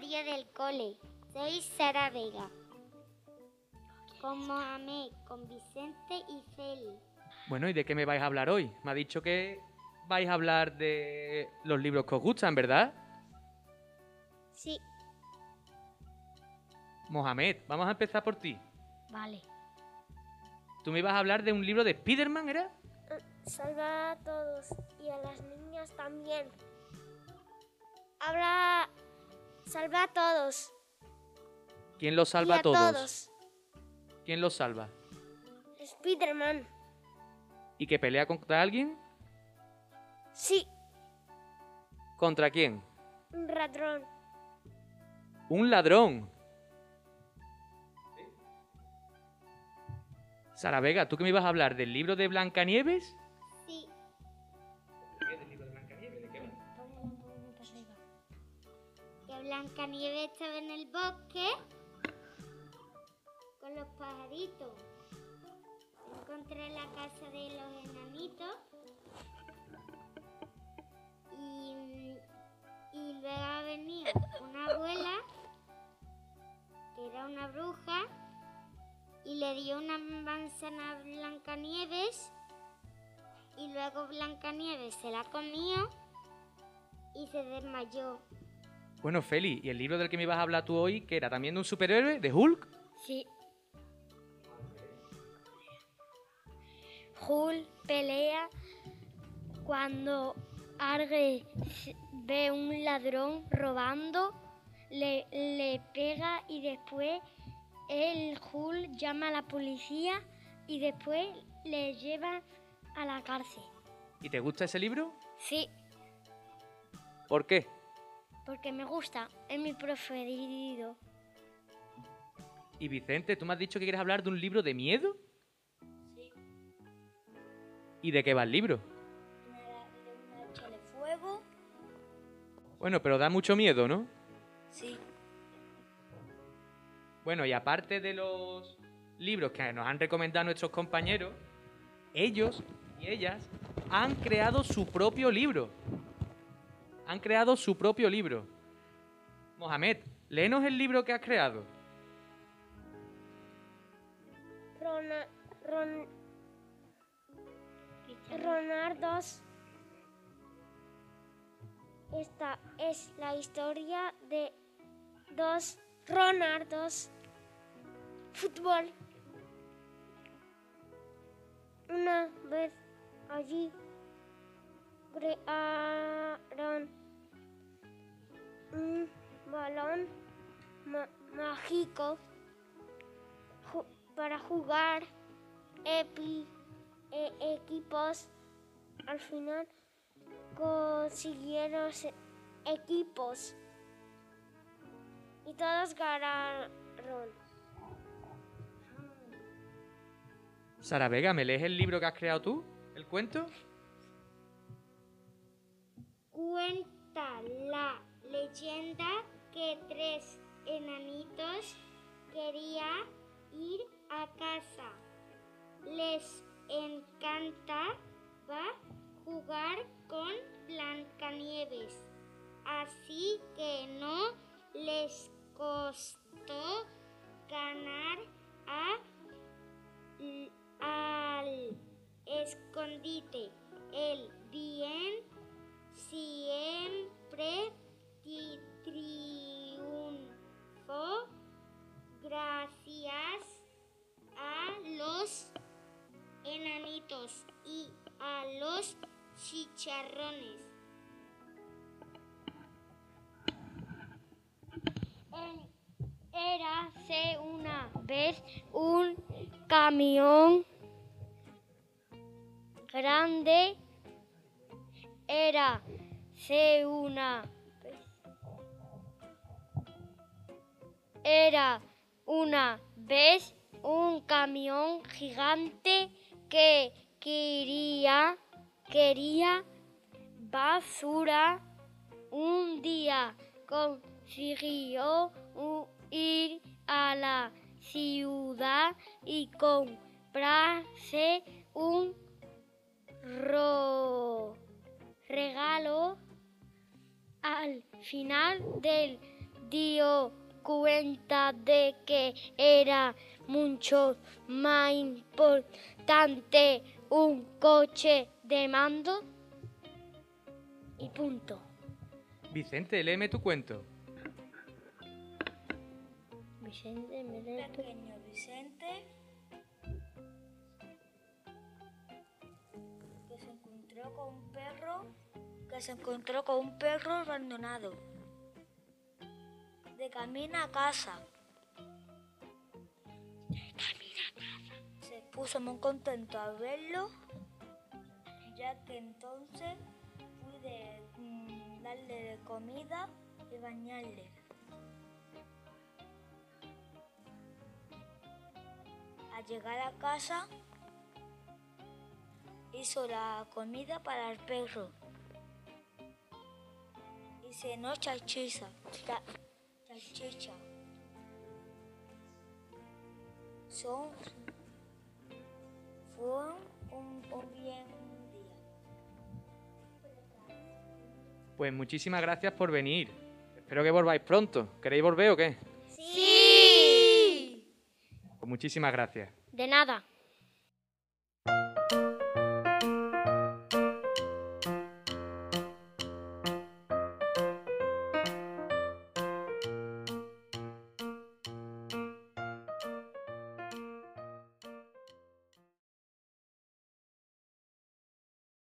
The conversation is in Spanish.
radio del cole. Soy Sara Vega. Con Mohamed, con Vicente y Feli. Bueno, ¿y de qué me vais a hablar hoy? Me ha dicho que vais a hablar de los libros que os gustan, ¿verdad? Sí, Mohamed, vamos a empezar por ti. vale. Tú me ibas a hablar de un libro de Spider-Man, ¿era? Salva a todos y a las niñas también. Habla. Salva a todos. ¿Quién los salva y a todos? todos. ¿Quién los salva? Spiderman. ¿Y que pelea contra alguien? Sí, ¿Contra quién? un ladrón. Un ladrón. Sara Vega, ¿tú que me ibas a hablar del libro de Blancanieves? Sí. ¿Del libro de Blancanieves? ¿De qué va? Que Blancanieves estaba en el bosque con los pajaritos. Se encontró en la casa de los enanitos. Y, y luego ha venido una abuela, que era una bruja, y le dio una manzana a Blancanieves. Y luego Blancanieves se la comió y se desmayó. Bueno, Feli, ¿y el libro del que me ibas a hablar tú hoy, que era también de un superhéroe, de Hulk? Sí. Hulk pelea cuando Argue ve un ladrón robando, le, le pega y después el Hulk llama a la policía y después le lleva a la cárcel. ¿Y te gusta ese libro? Sí, ¿Por qué? Porque me gusta, es mi preferido. Y Vicente, tú me has dicho que quieres hablar de un libro de miedo. Sí. ¿Y de qué va el libro? Una hacha de fuego. Bueno, pero da mucho miedo, ¿no? Sí. Bueno, y aparte de los libros que nos han recomendado nuestros compañeros, ellos y ellas han creado su propio libro. Han creado su propio libro. Mohamed, léenos el libro que has creado. Rona, Ron, Ronaldos. Esta es la historia de dos Ronaldos. Fútbol. Una vez allí mágico ju- para jugar epi- e- equipos. Al final consiguieron equipos y todos ganaron. Sara Vega, ¿me lees el libro que has creado tú? ¿El cuento? Cuenta la leyenda que tres enanitos querían ir a casa. Les encantaba jugar con Blancanieves, así que no les costó ganar a, al escondite. El chicharrones. Érase una vez un camión grande. Érase una Era una vez un camión gigante que quería quería basura. Un día consiguió ir a la ciudad y comprarse un ro- regalo. Al final del dio cuenta de que era mucho más importante un coche de mando y punto. Vicente, léeme tu cuento. Vicente, me tú? pequeño Vicente que se encontró con un perro que se encontró con un perro abandonado de camino a casa se puso muy contento al verlo ya que entonces pude mm, darle comida y bañarle Al llegar a casa, hizo la comida para el perro. Y cenó salchicha. cha- Salchicha. Son, fue un bien Pues muchísimas gracias por venir. Espero que volváis pronto. ¿Queréis volver o qué? ¡Sí! Pues muchísimas gracias. De nada.